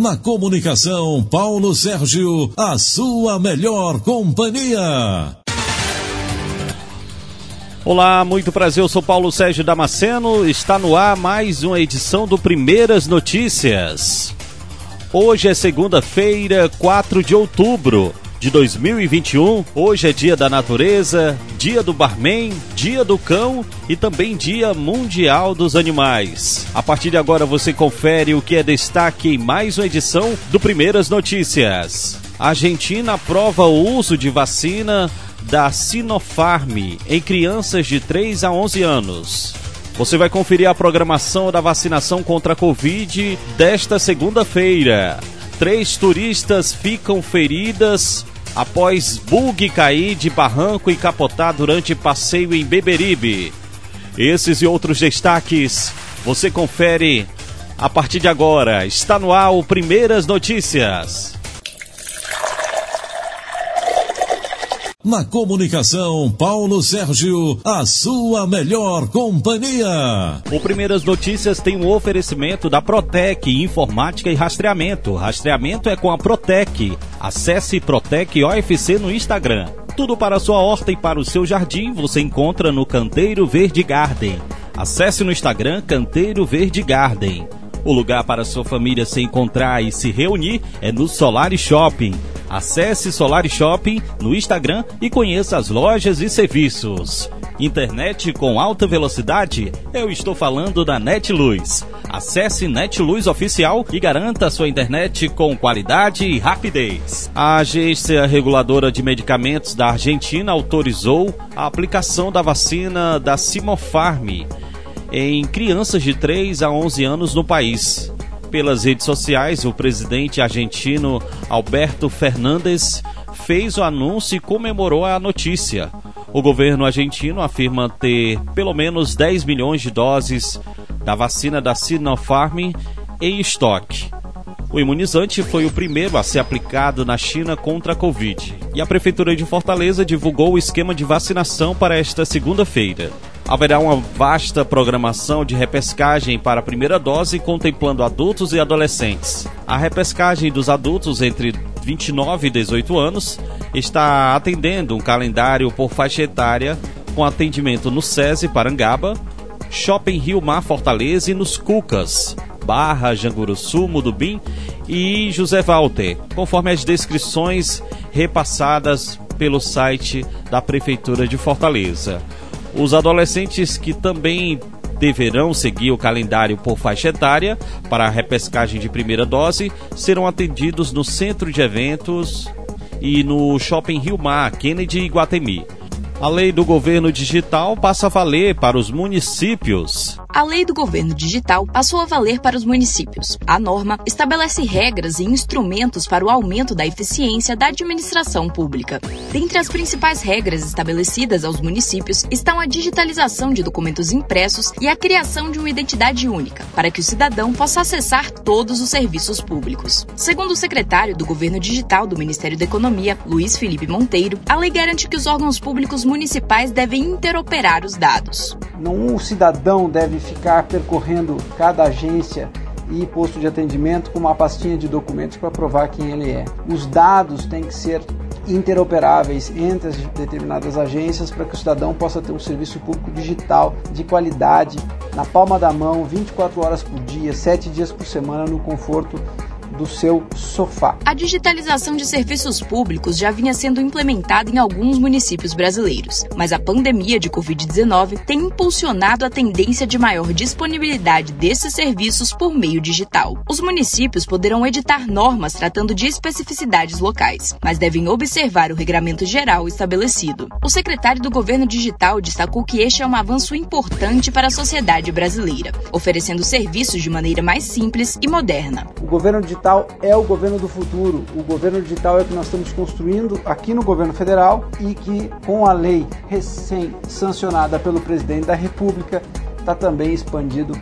Na comunicação, Paulo Sérgio, a sua melhor companhia. Olá, muito prazer. Eu sou Paulo Sérgio Damasceno. Está no ar mais uma edição do Primeiras Notícias. Hoje é segunda-feira, 4 de outubro de 2021. Hoje é Dia da Natureza, Dia do Barman, Dia do Cão e também Dia Mundial dos Animais. A partir de agora você confere o que é destaque em mais uma edição do Primeiras Notícias. A Argentina aprova o uso de vacina da Sinopharm em crianças de 3 a 11 anos. Você vai conferir a programação da vacinação contra a Covid desta segunda-feira. Três turistas ficam feridas após bug cair de barranco e capotar durante passeio em Beberibe. Esses e outros destaques você confere a partir de agora. Está no ar o Primeiras Notícias. Na comunicação, Paulo Sérgio, a sua melhor companhia. O Primeiras Notícias tem um oferecimento da Protec Informática e Rastreamento. Rastreamento é com a Protec. Acesse Protec OFC no Instagram. Tudo para a sua horta e para o seu jardim você encontra no Canteiro Verde Garden. Acesse no Instagram Canteiro Verde Garden. O lugar para sua família se encontrar e se reunir é no Solar Shopping. Acesse Solar Shopping no Instagram e conheça as lojas e serviços. Internet com alta velocidade? Eu estou falando da Netluz. Acesse Netluz Oficial e garanta sua internet com qualidade e rapidez. A Agência Reguladora de Medicamentos da Argentina autorizou a aplicação da vacina da Sinopharm em crianças de 3 a 11 anos no país. Pelas redes sociais, o presidente argentino Alberto Fernandes fez o anúncio e comemorou a notícia. O governo argentino afirma ter pelo menos 10 milhões de doses da vacina da Sinopharm em estoque. O imunizante foi o primeiro a ser aplicado na China contra a Covid. E a Prefeitura de Fortaleza divulgou o esquema de vacinação para esta segunda-feira. Haverá uma vasta programação de repescagem para a primeira dose, contemplando adultos e adolescentes. A repescagem dos adultos entre 29 e 18 anos está atendendo um calendário por faixa etária, com atendimento no SESI Parangaba, Shopping Rio Mar Fortaleza e nos Cucas, Barra, Janguruçu, Mudubim e José Walter, conforme as descrições repassadas pelo site da Prefeitura de Fortaleza. Os adolescentes que também deverão seguir o calendário por faixa etária para a repescagem de primeira dose serão atendidos no centro de eventos e no Shopping Rio Mar, Kennedy e Guatemi. A lei do governo digital passa a valer para os municípios. A lei do governo digital passou a valer para os municípios. A norma estabelece regras e instrumentos para o aumento da eficiência da administração pública. Dentre as principais regras estabelecidas aos municípios estão a digitalização de documentos impressos e a criação de uma identidade única, para que o cidadão possa acessar todos os serviços públicos. Segundo o secretário do Governo Digital do Ministério da Economia, Luiz Felipe Monteiro, a lei garante que os órgãos públicos municipais devem interoperar os dados. O cidadão deve ficar percorrendo cada agência e posto de atendimento com uma pastinha de documentos para provar quem ele é. Os dados têm que ser interoperáveis entre as determinadas agências para que o cidadão possa ter um serviço público digital de qualidade na palma da mão, 24 horas por dia, 7 dias por semana no conforto do seu sofá. A digitalização de serviços públicos já vinha sendo implementada em alguns municípios brasileiros, mas a pandemia de Covid-19 tem impulsionado a tendência de maior disponibilidade desses serviços por meio digital. Os municípios poderão editar normas tratando de especificidades locais, mas devem observar o regramento geral estabelecido. O secretário do Governo Digital destacou que este é um avanço importante para a sociedade brasileira, oferecendo serviços de maneira mais simples e moderna. O governo digital digital é o governo do futuro. O governo digital é o que nós estamos construindo aqui no governo federal e que, com a lei recém-sancionada pelo presidente da República, está também expandido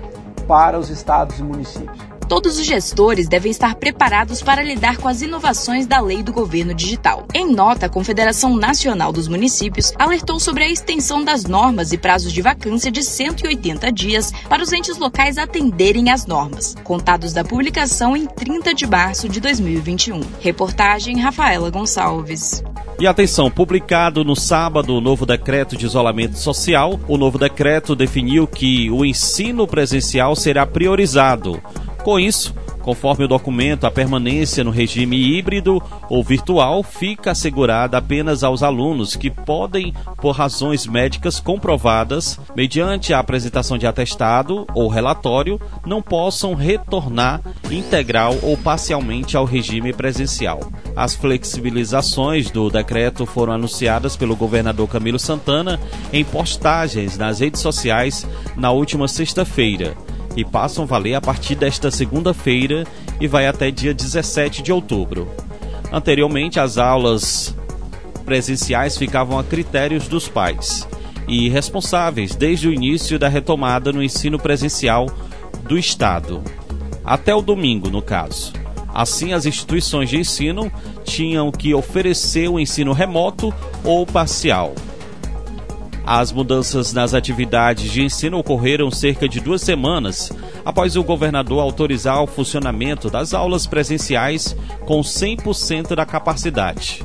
para os estados e municípios. Todos os gestores devem estar preparados para lidar com as inovações da lei do governo digital. Em nota, a Confederação Nacional dos Municípios alertou sobre a extensão das normas e prazos de vacância de 180 dias para os entes locais atenderem às normas, contados da publicação em 30 de março de 2021. Reportagem Rafaela Gonçalves. E atenção, publicado no sábado o novo decreto de isolamento social, o novo decreto definiu que o ensino presencial será priorizado. Com isso, Conforme o documento, a permanência no regime híbrido ou virtual fica assegurada apenas aos alunos que podem, por razões médicas comprovadas, mediante a apresentação de atestado ou relatório, não possam retornar integral ou parcialmente ao regime presencial. As flexibilizações do decreto foram anunciadas pelo governador Camilo Santana em postagens nas redes sociais na última sexta-feira e passam a valer a partir desta segunda-feira e vai até dia 17 de outubro. Anteriormente, as aulas presenciais ficavam a critérios dos pais e responsáveis desde o início da retomada no ensino presencial do Estado, até o domingo, no caso. Assim, as instituições de ensino tinham que oferecer o ensino remoto ou parcial. As mudanças nas atividades de ensino ocorreram cerca de duas semanas após o governador autorizar o funcionamento das aulas presenciais com 100% da capacidade.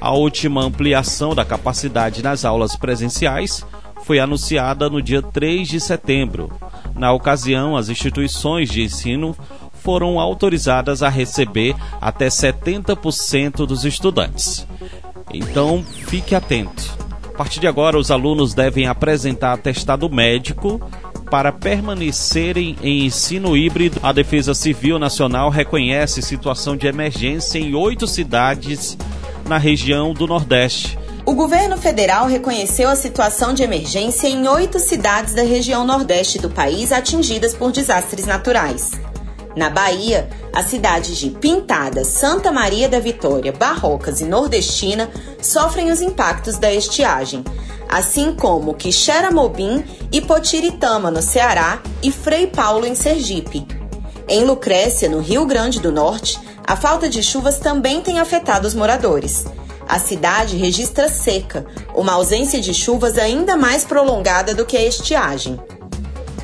A última ampliação da capacidade nas aulas presenciais foi anunciada no dia 3 de setembro. Na ocasião, as instituições de ensino foram autorizadas a receber até 70% dos estudantes. Então, fique atento. A partir de agora, os alunos devem apresentar atestado médico para permanecerem em ensino híbrido. A Defesa Civil Nacional reconhece situação de emergência em oito cidades na região do Nordeste. O governo federal reconheceu a situação de emergência em oito cidades da região Nordeste do país atingidas por desastres naturais. Na Bahia, as cidades de Pintada, Santa Maria da Vitória, Barrocas e Nordestina sofrem os impactos da estiagem, assim como Quixeramobim e Potiritama, no Ceará, e Frei Paulo, em Sergipe. Em Lucrécia, no Rio Grande do Norte, a falta de chuvas também tem afetado os moradores. A cidade registra seca, uma ausência de chuvas ainda mais prolongada do que a estiagem.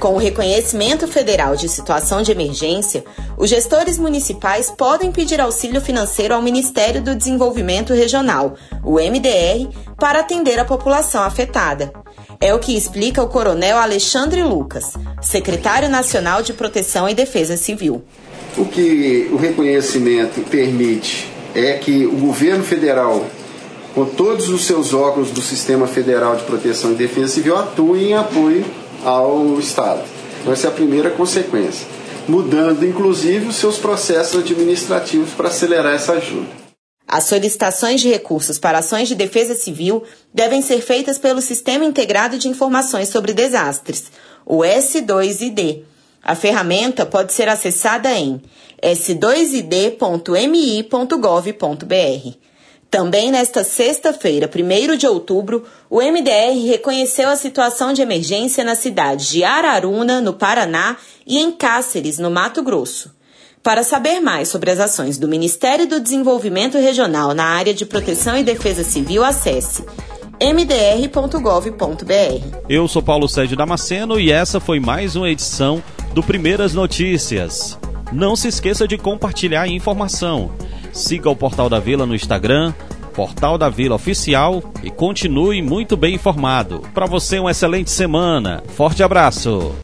Com o reconhecimento federal de situação de emergência, os gestores municipais podem pedir auxílio financeiro ao Ministério do Desenvolvimento Regional, o MDR, para atender a população afetada. É o que explica o coronel Alexandre Lucas, secretário nacional de Proteção e Defesa Civil. O que o reconhecimento permite é que o governo federal, com todos os seus órgãos do Sistema Federal de Proteção e Defesa Civil, atue em apoio ao Estado. Então, essa é a primeira consequência. Mudando, inclusive, os seus processos administrativos para acelerar essa ajuda. As solicitações de recursos para ações de defesa civil devem ser feitas pelo Sistema Integrado de Informações sobre Desastres, o S2ID. A ferramenta pode ser acessada em s2id.mi.gov.br. Também nesta sexta-feira, 1 de outubro, o MDR reconheceu a situação de emergência nas cidades de Araruna, no Paraná, e em Cáceres, no Mato Grosso. Para saber mais sobre as ações do Ministério do Desenvolvimento Regional na área de proteção e defesa civil, acesse mdr.gov.br. Eu sou Paulo Sérgio Damasceno e essa foi mais uma edição do Primeiras Notícias. Não se esqueça de compartilhar a informação. Siga o Portal da Vila no Instagram, Portal da Vila Oficial e continue muito bem informado. Para você, uma excelente semana. Forte abraço!